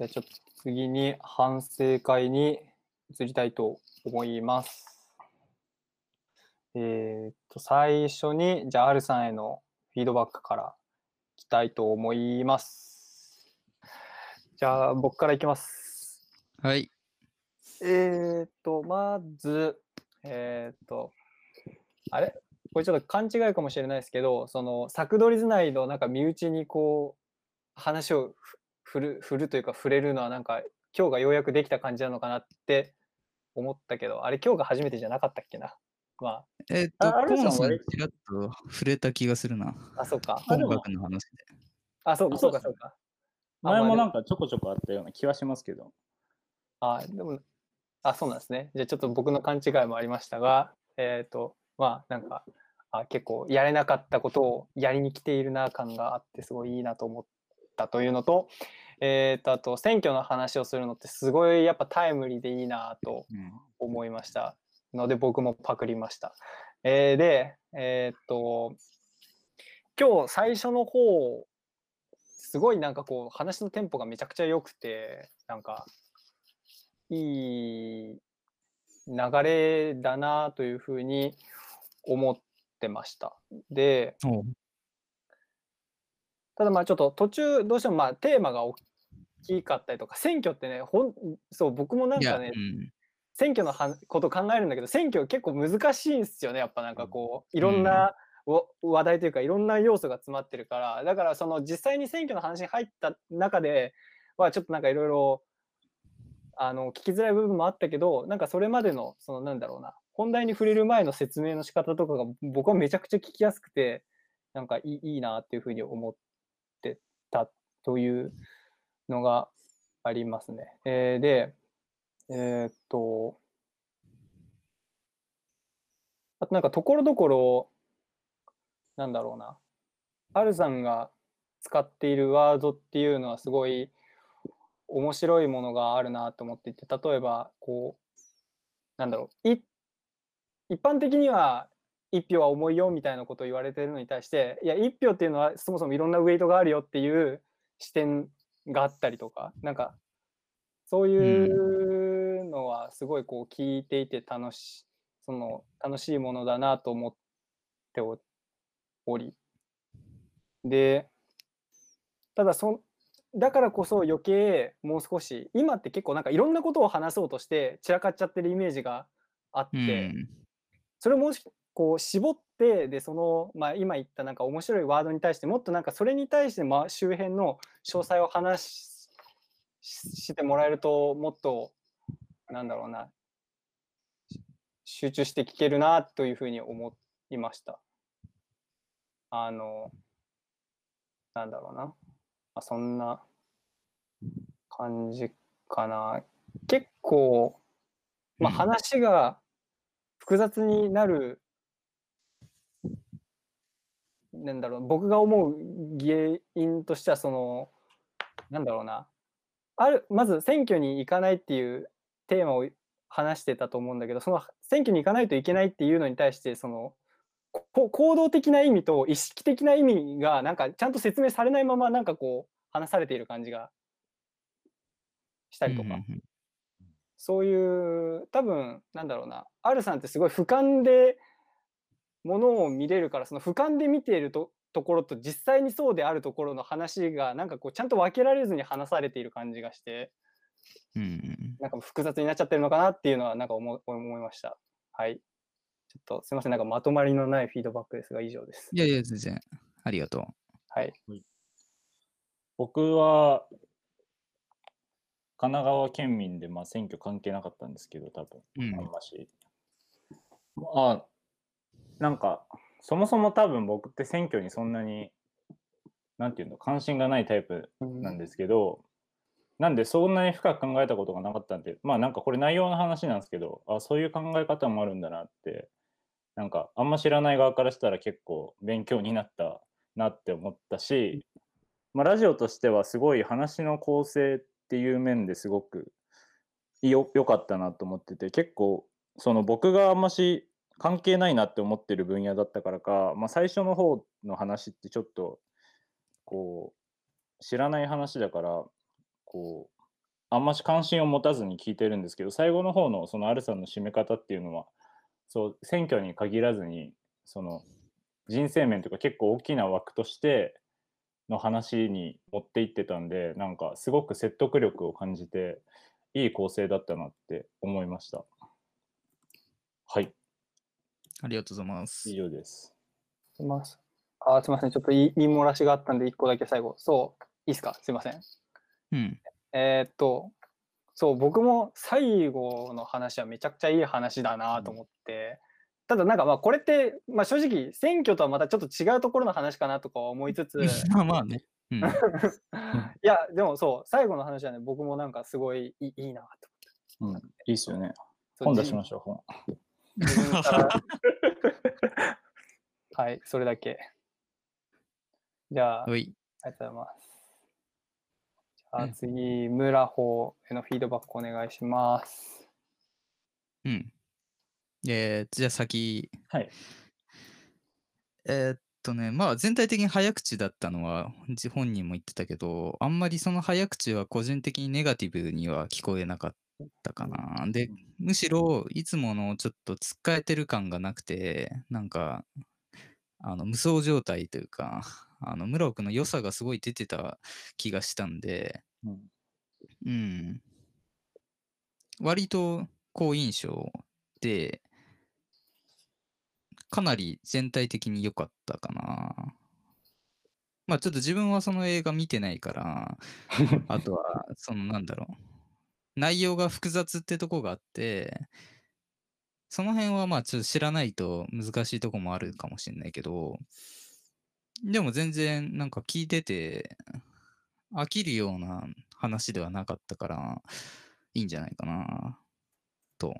じゃあちょっと次に反省会に移りたいと思います。えーっと、最初に、じゃあ、アルさんへのフィードバックからいきたいと思います。じゃあ、僕からいきます。はい。えーっと、まず、えーっと、あれ？これちょっと勘違いかもしれないですけど、その、サクドリズ内のなんか身内にこう、話をふ振る、振るというか触れるのはなんか、今日がようやくできた感じなのかなって思ったけど、あれ今日が初めてじゃなかったっけな？まえっと、ああれコーンさんちらっと触れた気がするな。あ、あ、そうか。音楽の話で。あ、そうか、あそうか、そそううか。前もなんか。かちょこちょこあったような気はしますけど。あ、でも、あ、そうなんですね。じゃあちょっと僕の勘違いもありましたが、えっと、まあ、なんか、あ結構やれなかったことをやりに来ているな感があって、すごいいいなと思ったというのと、えっと、あと、選挙の話をするのってすごいやっぱタイムリーでいいなとうん。思いましたので僕もパクりました。えーで、えーっと今日最初の方すごいなんかこう話のテンポがめちゃくちゃ良くてなんかいい流れだなというふうに思ってました。でただまあちょっと途中どうしてもまあテーマが大きかったりとか選挙ってねほんそう僕もなんかねうん。選挙のはこと考えるんだけど選挙結構難しいんですよねやっぱなんかこういろんなわ話題というかいろんな要素が詰まってるから。だからその実際に選挙の話に入った中ではちょっとなんかいろいろあの聞きづらい部分もあったけどなんかそれまでのそのなんだろうな本題に触れる前の説明の仕方とかが僕はめちゃくちゃ聞きやすくてなんかいいいいなっていうふうに思ってたというのがありますね。えーでえーっと、あとなんかところどころ、なんだろうな、アルさんが使っているワードっていうのはすごい面白いものがあるなと思っていて、例えば、こう、なんだろう、一般的には一票は重いよみたいなことを言われてるのに対して、いや、一票っていうのはそもそもいろんなウェイトがあるよっていう視点があったりとか、なんか、そういうのはすごいこう聞いていて楽しその楽しいものだなと思っておおりでただそんだからこそ余計もう少し今って結構なんかいろんなことを話そうとして散らかっちゃってるイメージがあって、うん。それをもこう絞ってでその、まあ、今言ったなんか面白いワードに対してもっとなんかそれに対して、まあ、周辺の詳細を話してもらえるともっとなんだろうなし集中して聞けるなというふうに思いました。あのなんだろうな、まあ、そんな感じかな。結構、まあ、うん話が複雑になる、なんだろう、僕が思う原因としては、その、なんだろうな、ある、まず選挙に行かないっていうテーマを話してたと思うんだけど、その選挙に行かないといけないっていうのに対して、その、こ行動的な意味と意識的な意味が、なんかちゃんと説明されないまま、なんかこう、話されている感じがしたりとか。そういう、多分なんだろうな、R さんってすごい俯瞰でものを見れるから、その俯瞰で見ているとところと実際にそうであるところの話が、なんかこう、ちゃんと分けられずに話されている感じがして、うんうんなんか複雑になっちゃってるのかなっていうのは、なんか思い思いました。はい。ちょっとすみません、なんかまとまりのないフィードバックですが、以上です。いやいや、全然。ありがとう。はい。僕は神奈川県民で、まあ、選挙関係なかったんですけど、多分、うんあんまし。あ、なんか、そもそも多分僕って選挙にそんなに、なんていうの、関心がないタイプなんですけど、なんでそんなに深く考えたことがなかったんで、まあなんかこれ内容の話なんですけど、あ、そういう考え方もあるんだなって、なんかあんま知らない側からしたら結構勉強になったなって思ったし、まあ、ラジオとしてはすごい話の構成っていう面ですごくよ良かったなと思ってて結構その僕があんまし関係ないなって思ってる分野だったからか、まあ、最初の方の話ってちょっとこう知らない話だからこうあんまし関心を持たずに聞いてるんですけど最後の方のそのアルさんの締め方っていうのはそう選挙に限らずにその人生面というか結構大きな枠としての話に持っていってたんでなんかすごく説得力を感じていい構成だったなって思いました。はい。ありがとうございます以。上ですすいません。あ、すみません。ちょっと言い言い漏らしがあったんで、一個だけ最後。そう、いいですか？すいません。うん。えーっと、そう、僕も最後の話はめちゃくちゃいい話だなと思って、ただなんかまあこれって、まあ、正直選挙とはまたちょっと違うところの話かなとか思いつつ、いまあまあね。うん。や、でもそう、最後の話はね、僕もなんかすごいいいいいなとうんいいっすよね本出しましょう本はい、それだけ。じゃあ、あり。がとうございます。じゃあうん次、村穂へのフィードバックお願いします。うん。えー、じゃあ先、はいえーっとね、まあ全体的に早口だったのはじ本人も言ってたけど、あんまりその早口は個人的にネガティブには聞こえなかったかな。で、むしろいつものちょっとつっかえてる感がなくて、なんか、あの無双状態というか、あの村尾君の良さがすごい出てた気がしたんで、うんうん。割と好印象で、かなり全体的に良かったかな。まあちょっと自分はその映画見てないから、あとは、そのなんだろう。内容が複雑ってとこがあって、その辺はまあちょっと知らないと難しいとこもあるかもしれないけど、でも全然なんか聞いてて飽きるような話ではなかったからいいんじゃないかなと。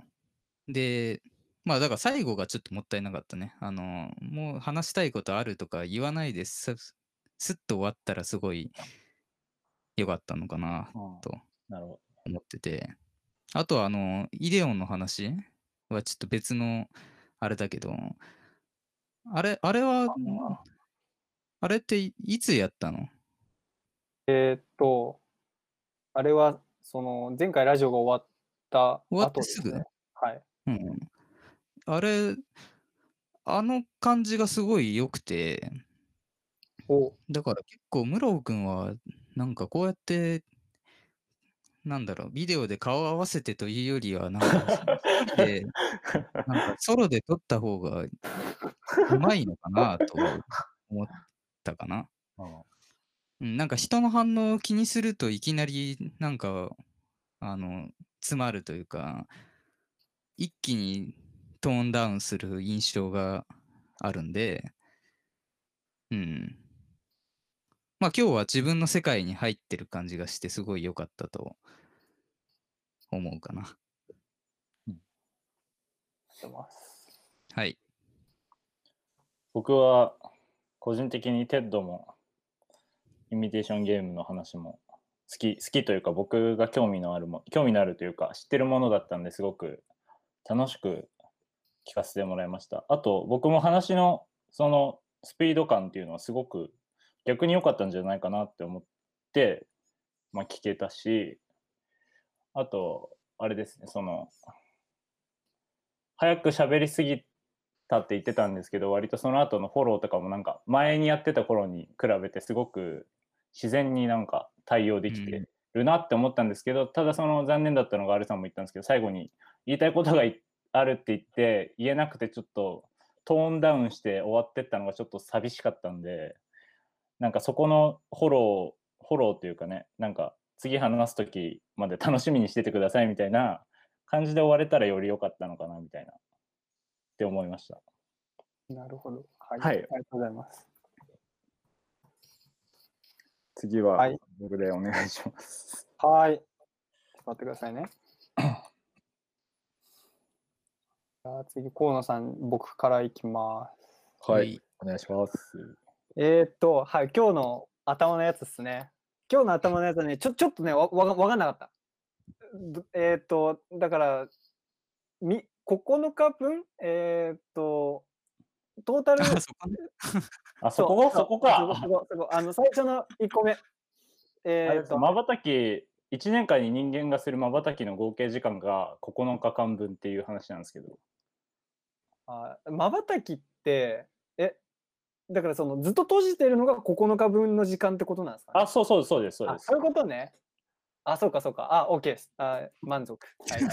で、まあだから最後がちょっともったいなかったね。あの、もう話したいことあるとか言わないですすっと終わったらすごい良かったのかなうんとなるほ思ってて。あとはあの、イデオンの話はちょっと別のあれだけど、あれ、あれは、あれっていいつやったの？えーっと、あれは、その、前回ラジオが終わった終わってすぐ？ね。はい。うん。あれ、あの感じがすごい良くて、おだから結構、室尾くんは、なんかこうやって、なんだろう、ビデオで顔合わせてというよりは、なんか、で、なんかソロで撮った方がうまいのかなと思ったかな。ど。うん、なんか人の反応を気にするといきなりなんかあの詰まるというか一気にトーンダウンする印象があるんでうんまあ今日は自分の世界に入ってる感じがしてすごい良かったと思うかな。してます。はい。僕は個人的にテッドもイミテーションゲームの話も好き好きというか僕が興味のあるも興味のあるというか知ってるものだったんですごく楽しく聞かせてもらいました。あと僕も話のそのスピード感っていうのはすごく逆に良かったんじゃないかなって思って、まあ、聞けたしあとあれですねその早く喋りすぎたって言ってたんですけど割とその後のフォローとかもなんか前にやってた頃に比べてすごく自然になんか対応できてるなって思ったんですけど、ただその残念だったのがアルさんも言ったんですけど最後に言いたいことがいあるって言って言えなくてちょっとトーンダウンして終わってったのがちょっと寂しかったんでなんかそこのフォローフォローというかねなんか次話す時まで楽しみにしててくださいみたいな感じで終われたらより良かったのかなみたいなって思いました。なるほど。はい。はいありがとうございます。次ははい僕でお願いします。はい。ちょっと待ってくださいね。じゃあ次、河野さん、僕からいきます。はいお願いします。えー、っと、はい、今日の頭のやつですね。今日の頭のやつはね、ちょちょっとね、わわわかんなかった。どえー、っと、だから、み9日分えー、っと、トータル、あそこねあそこ？そこか。そこそこそこあの最初の1個目。あえー、っと、まばたき1年間に人間がする瞬きの合計時間が9日間分っていう話なんですけど。あまばたきって、え、だからそのずっと閉じてるのが9日分の時間ってことなんですか、ね、あ、そうそうそうです、そうです。あそういうことね。あ、そうかそうか。あ、OK です。あ満足。はい、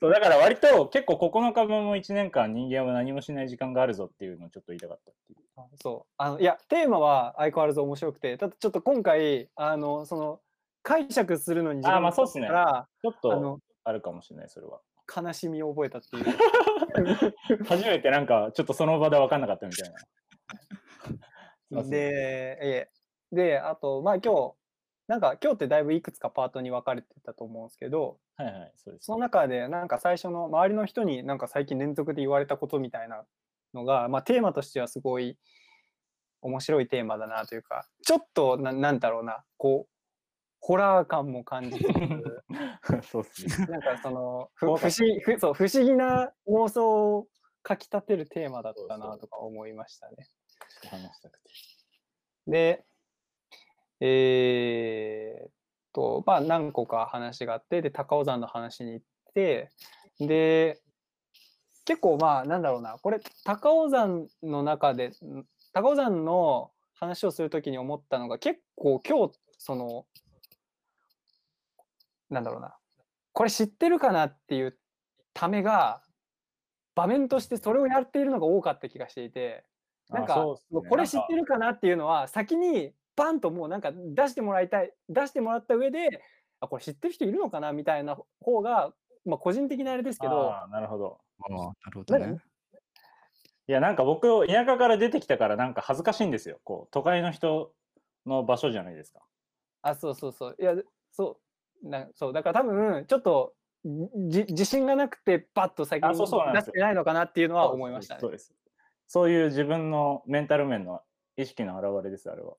そうだから割と結構9日分も1年間人間は何もしない時間があるぞっていうのをちょっと言いたかったっていう。あそう。あのいや、テーマは相変わらず面白くて、ただちょっと今回、あの、その、解釈するのに時間がかかあまあそうっすねちょっあとのあるかもしれない、それは。悲しみを覚えたっていう。初めてなんかちょっとその場で分かんなかったみたいな。で、ええで、あと、まあ今日、なんか今日ってだいぶいくつかパートに分かれてたと思うんですけど、はいはい、そうです。その中でなんか最初の周りの人になんか最近連続で言われたことみたいなのが、まあテーマとしてはすごい面白いテーマだなというか、ちょっとななんだろうな、こう、ホラー感も感じつつ、そうっすね。なんかそのふ不思議ふそう不思議な妄想をかきたてるテーマだったなとか思いましたね。話したくて。で、えーっと、まあ何個か話があって、で、高尾山の話に行って、で、結構まあなんだろうな、これ高尾山の中で、ん高尾山の話をするときに思ったのが結構今日、その、なんだろうな、これ知ってるかなっていうためが、場面としてそれをやっているのが多かった気がしていて、なんか、ねこれ知ってるかなっていうのは、先にバンともうなんか出してもらいたい、出してもらった上で、あ、これ知ってる人いるのかなみたいな方が、まあ個人的なあれですけど、なるほど。ああ、なるほどね。いや、なんか僕、田舎から出てきたからなんか恥ずかしいんですよ。こう、都会の人の場所じゃないですか。あ、そうそうそう。いや、そう、なそう、だから多分、ちょっと、じ自信がなくて、パッと先に出してないのかなっていうのは思いましたねそう。です。そういう自分のメンタル面の意識の表れです、あれは。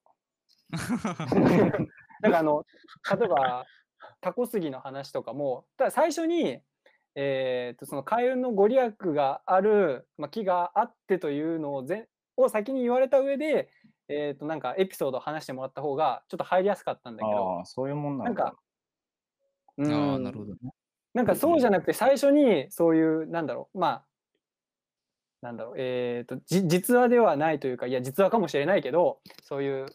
だからあの、例えば、タコ杉の話とかも、ただ最初に、えー、とその開運のご利益がある、まあ、木があってというのをぜを先に言われた上で、えー、となんかエピソードを話してもらった方がちょっと入りやすかったんだけど、ああ、そういうもんなんか、うああ、んなるほどね。なんかそうじゃなくて最初にそういうなんだろうまあなんだろうえっ、とじ実話ではないというかいや実話かもしれないけどそういう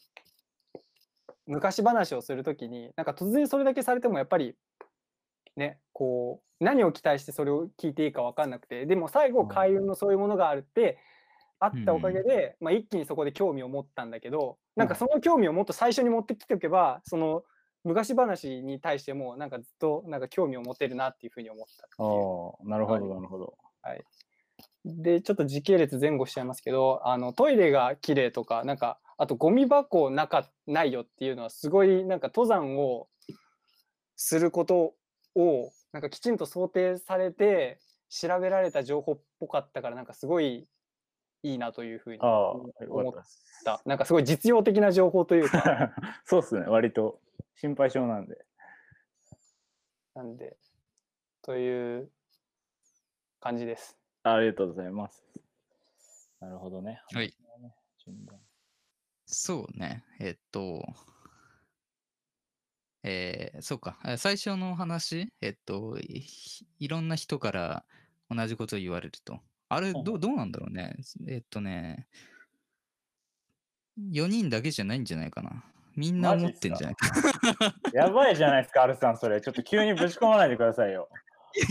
昔話をするときになんか突然それだけされてもやっぱりねこう何を期待してそれを聞いていいか分かんなくてでも最後うん開運のそういうものがあるってあったおかげで、まあ、一気にそこで興味を持ったんだけどなんかうんその興味をもっと最初に持ってきておけばその昔話に対してもなんかずっとなんか興味を持てるなっていうふうに思ったああ、なるほど、はい。なるほど。でちょっと時系列前後しちゃいますけどあのトイレが綺麗とかなんかあとゴミ箱なかないよっていうのはすごいなんか登山をすることをなんかきちんと想定されて調べられた情報っぽかったからなんかすごいいいなというふうに思。った。なんかすごい実用的な情報というか。そうっすね、割と心配性なんで。なんでという感じです。あありがとうございます。なるほどね。はいそうね。えっと、えーそうか。あ最初の話、えっとい、いろんな人から同じことを言われると。あれ、はいどうどうなんだろうね。えっとね、4人だけじゃないんじゃないかな。みんな思ってんじゃない？か やばいじゃないですか、アルさん、それ。ちょっと急にぶち込まないでくださいよ。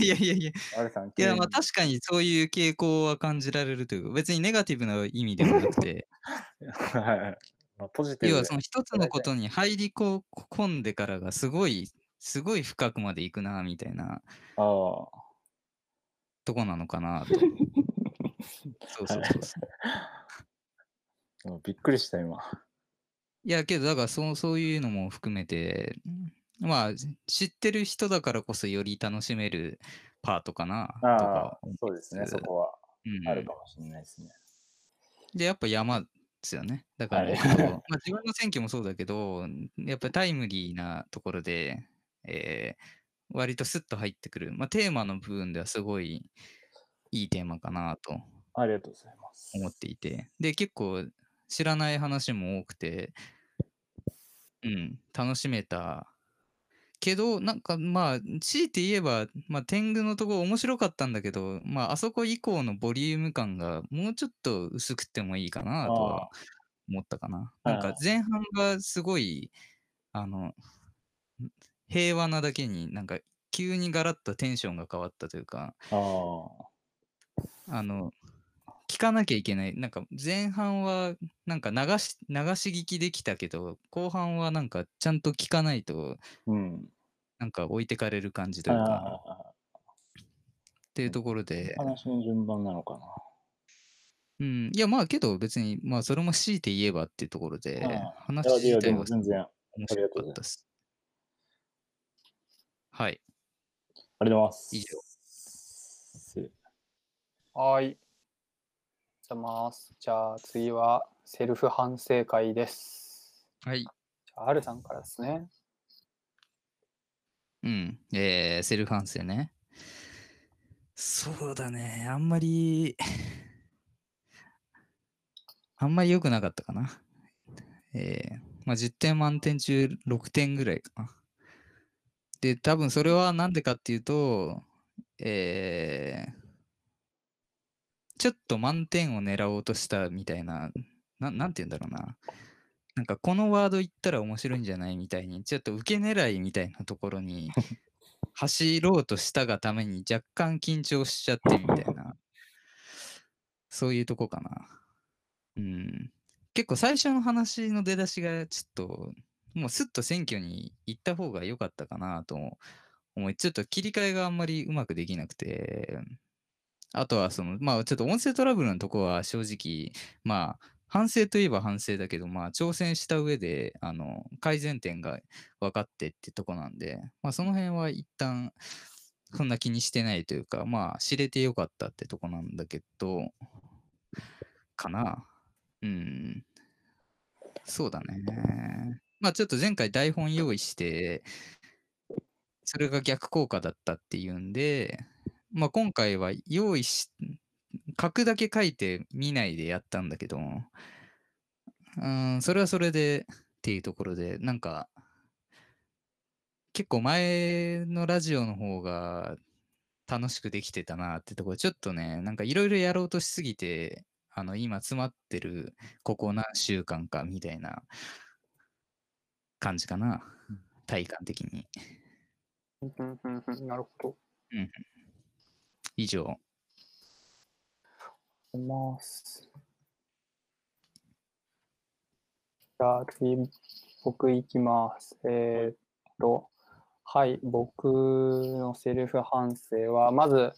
いやいやいや、アルさん、いや、まあ確かにそういう傾向は感じられるというか、別にネガティブな意味ではなくて、はいはいまあポジティブで要はその一つのことに入りこ込んでからがすごい、すごい深くまで行くな、みたいなああ。とこなのかなと。そうそうそ うびっくりした、今。いや、けど、だからそうそういうのも含めて、まあ、知ってる人だからこそより楽しめるパートかな、とあかあ、そうですね、つそこはうんあるかもしれないですね。で、やっぱ山ですよね。だから、まあ、自分の選挙もそうだけど、やっぱりタイムリーなところで、えー割とスッと入ってくる。まあ、テーマの部分ではすごいいいテーマかなとありがとうございます。思っていて。で、結構知らない話も多くて、ううん、楽しめた。けど、なんかまあ、強いて言えば、まあ、天狗のとこ面白かったんだけど、まあ、あそこ以降のボリューム感がもうちょっと薄くてもいいかなとは思ったかな。なんか前半がすごい、あの、平和なだけになんか急にガラッとテンションが変わったというか。あの、聞かなきゃいけない。なんか前半はなんか流し流し聞きできたけど、後半はなんかちゃんと聞かないと、うん。なんか置いてかれる感じというか、ああ。っていうところで、話の順番なのかな。うん、いやまあけど別に、まあそれも強いて言えばっていうところであ、話自体はも全然。あ面白かったです。はい。りがとうございます。以上す。はい。じゃます。じゃあ次はセルフ反省会です。はい。じゃあ、アルさんからですね。うん。えー、セルフ反省ね。そうだね。あんまり、あんまり良くなかったかな。えー、まあ10点満点中6点ぐらいかな。で、多分それはなんでかっていうと、えー、ちょっと満点を狙おうとしたみたいな、ななんて言うんだろうな。なんかこのワード言ったら面白いんじゃないみたいに、ちょっと受け狙いみたいなところに走ろうとしたがために若干緊張しちゃってみたいな、そういうとこかな。うん。結構最初の話の出だしがちょっと、もうすっと選挙に行った方が良かったかなと思い、ちょっと切り替えがあんまりうまくできなくて、あとはその、まあちょっと音声トラブルのとこは正直、まあ反省といえば反省だけど、まあ挑戦した上で、あの、改善点が分かってってとこなんで、まあその辺は一旦そんな気にしてないというか、まあ知れてよかったってとこなんだけど、かな。うん。そうだね。まあちょっと前回台本用意して、それが逆効果だったっていうんで、まあ今回は用意し、書くだけ書いて見ないでやったんだけど、うん、それはそれでっていうところで、なんか、結構前のラジオの方が楽しくできてたなってところ、ちょっとね、なんかいろいろやろうとしすぎて、あの、今詰まってる、ここ何週間かみたいな感じかな。体感的に。うんうんうんうんなるほど。以上。ます。じゃあ次、僕いきます。えーっと、はい、僕のセルフ反省は、まず、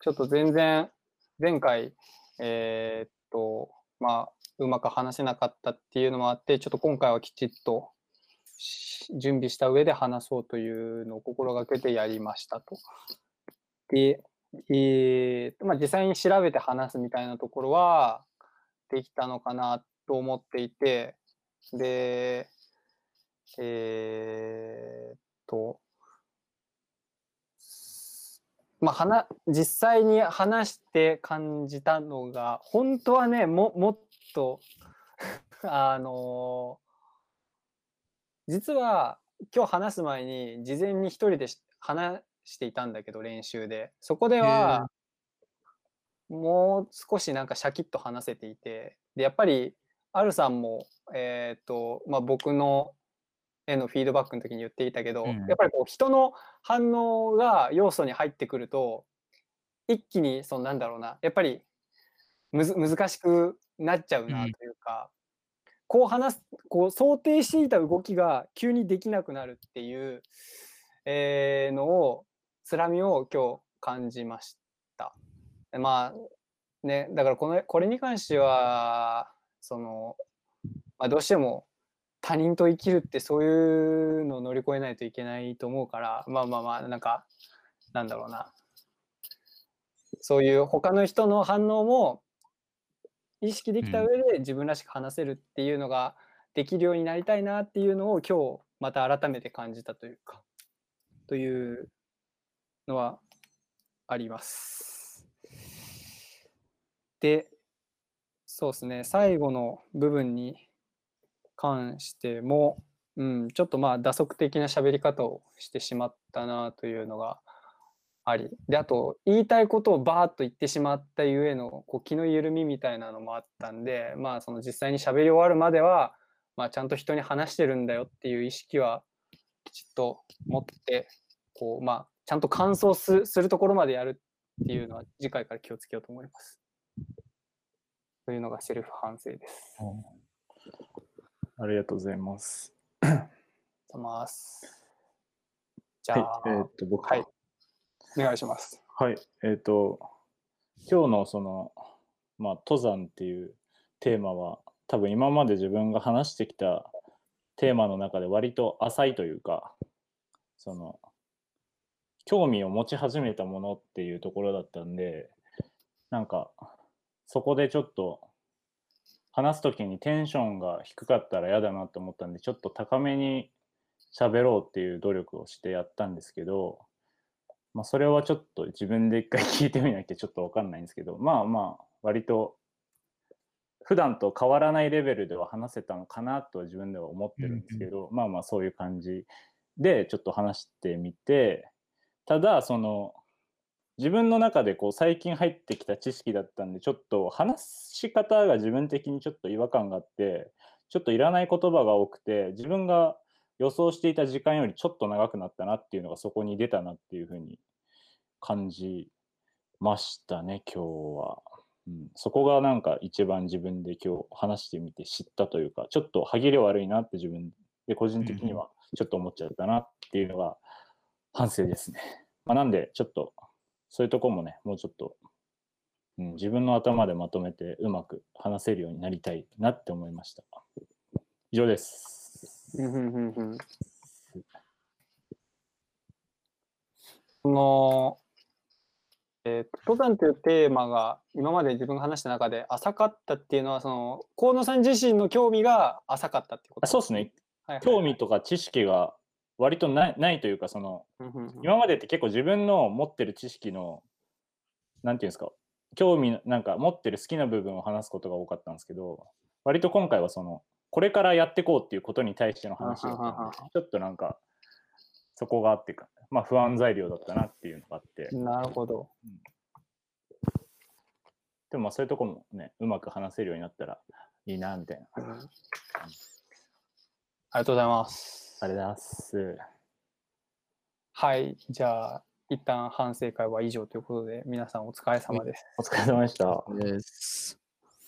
ちょっと全然、前回、えーっと、まあ、うまく話せなかったっていうのもあって、ちょっと今回はきちっと準備した上で話そうというのを心がけてやりましたと。で、えーまあ、実際に調べて話すみたいなところはできたのかなと思っていて、で、えーっと、まあ、はな実際に話して感じたのが、本当はね、ももっと、あの実は今日話す前に事前に一人でし話していたんだけど練習で。そこではもう少しなんかシャキッと話せていて。でやっぱりアルさんも、えーっとまあ、僕のへのフィードバックの時に言っていたけど、うん。やっぱりこう人の反応が要素に入ってくると一気にそのなんだろうなやっぱりむず難しくなっちゃうなうんというか、こう話すこう想定していた動きが急にできなくなるっていう、えーのをつらみを今日感じました。でまあねだからこのこれに関してはその、まあ、どうしても他人と生きるってそういうのを乗り越えないといけないと思うからまあまあまあなんかなんだろうなそういう他の人の反応も意識できたうん上で自分らしく話せるっていうのができるようになりたいなっていうのを今日また改めて感じたというかというのはあります。でそうですね最後の部分に関してもうん、ちょっとまあ打足的な喋り方をしてしまったなというのがありであと言いたいことをバーッと言ってしまったゆえのこう気の緩みみたいなのもあったんでまあその実際に喋り終わるまでは、まあ、ちゃんと人に話してるんだよっていう意識はきちっと持ってこうまあちゃんと感想すするところまでやるっていうのは次回から気をつけようと思います。というのがセルフ反省です。ありがとうございます。じゃあ、はい、えーっと、僕はいお願いします。はい、えっ、と、今日のその、まあ、登山っていうテーマは、多分今まで自分が話してきたテーマの中で割と浅いというか、その、興味を持ち始めたものっていうところだったんで、なんか、そこでちょっと、話すときにテンションが低かったら嫌だなと思ったんで、ちょっと高めに喋ろうっていう努力をしてやったんですけど、まあ、それはちょっと自分で一回聞いてみなきゃ ちょっとわかんないんですけど、まあまあ、割と、普段と変わらないレベルでは話せたのかなとは自分では思ってるんですけど、まあまあそういう感じでちょっと話してみて、ただ、その、自分の中でこう最近入ってきた知識だったんで、ちょっと話し方が自分的にちょっと違和感があって、ちょっといらない言葉が多くて、自分が予想していた時間よりちょっと長くなったなっていうのがそこに出たなっていうふうに感じましたね、今日は。うん、そこがなんか一番自分で今日話してみて知ったというか、ちょっと歯切れ悪いなって自分で個人的にはちょっと思っちゃったなっていうのが反省ですね。まあ、なんでちょっとそういうとこもね、もうちょっと、うん、自分の頭でまとめてうまく話せるようになりたいなって思いました。以上です。うんうんうんうんその、えー登山というテーマが今まで自分が話した中で浅かったっていうのはその河野さん自身の興味が浅かったってことあそうですね。はいはいはい興味とか知識が割とないないというか、その、うんうんうん今までって結構自分の持ってる知識の、なんていうんですか、興味の、なんか持ってる好きな部分を話すことが多かったんですけど、割と今回はその、これからやっていこうっていうことに対しての話だったんでちょっとなんか、そこがあってか、まあ不安材料だったなっていうのがあって、なるほど。でもまあそういうとこもね、うまく話せるようになったらいいな、みたいな。うんありがとうございます。あれだっす。はい、じゃあ一旦反省会は以上ということで皆さんお疲れ様です。お疲れ様でした。です。